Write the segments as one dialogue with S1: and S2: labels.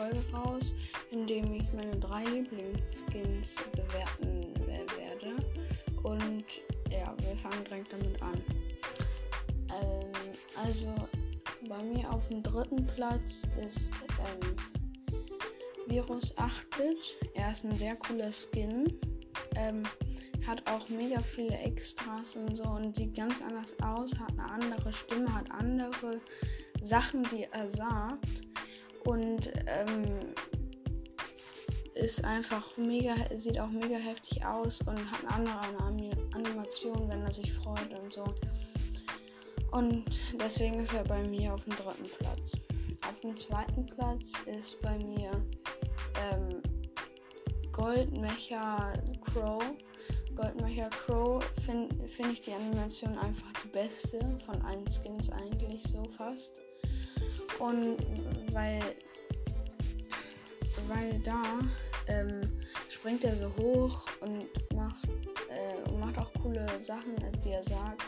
S1: Folge raus, in dem ich meine drei Lieblingsskins bewerten werde. Und ja, wir fangen direkt damit an. Ähm, also bei mir auf dem dritten Platz ist ähm, Virus 8-Bit. Er ist ein sehr cooler Skin. Ähm, hat auch mega viele Extras und so und sieht ganz anders aus, hat eine andere Stimme, hat andere Sachen, die er sagt und ähm, ist einfach mega, sieht auch mega heftig aus und hat eine andere Animation, wenn er sich freut und so. Und deswegen ist er bei mir auf dem dritten Platz. Auf dem zweiten Platz ist bei mir ähm, Goldmecher Crow. Goldmecher Crow finde find ich die Animation einfach die beste von allen Skins eigentlich so fast. Und weil, weil da ähm, springt er so hoch und macht, äh, macht auch coole Sachen, die er sagt.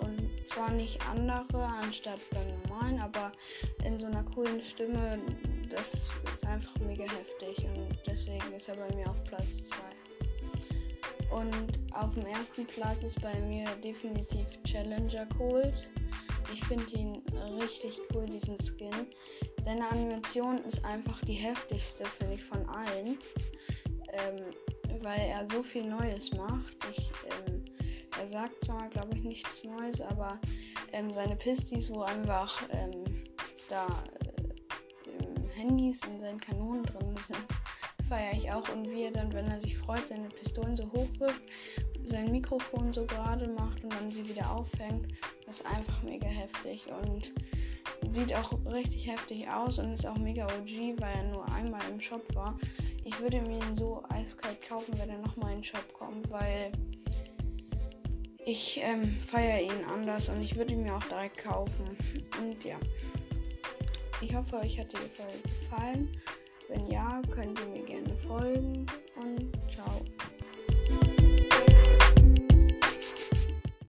S1: Und zwar nicht andere anstatt beim normalen, aber in so einer coolen Stimme. Das ist einfach mega heftig und deswegen ist er bei mir auf Platz 2. Und auf dem ersten Platz ist bei mir definitiv Challenger Cold. Ich finde ihn richtig cool, diesen Skin. Seine Animation ist einfach die heftigste, finde ich, von allen. Ähm, weil er so viel Neues macht. Ich, ähm, er sagt zwar, glaube ich, nichts Neues, aber ähm, seine Pistis, wo einfach ähm, da äh, Handys in seinen Kanonen drin sind, feiere ich auch. Und wie er dann, wenn er sich freut, seine Pistolen so hoch wirft, sein Mikrofon so gerade macht und dann sie wieder auffängt, das ist einfach mega heftig und sieht auch richtig heftig aus und ist auch mega OG, weil er nur einmal im Shop war. Ich würde mir ihn so eiskalt kaufen, wenn er nochmal in den Shop kommt, weil ich ähm, feiere ihn anders und ich würde ihn mir auch direkt kaufen. Und ja, ich hoffe, euch hat die Folge gefallen. Wenn ja, könnt ihr mir gerne folgen und ciao.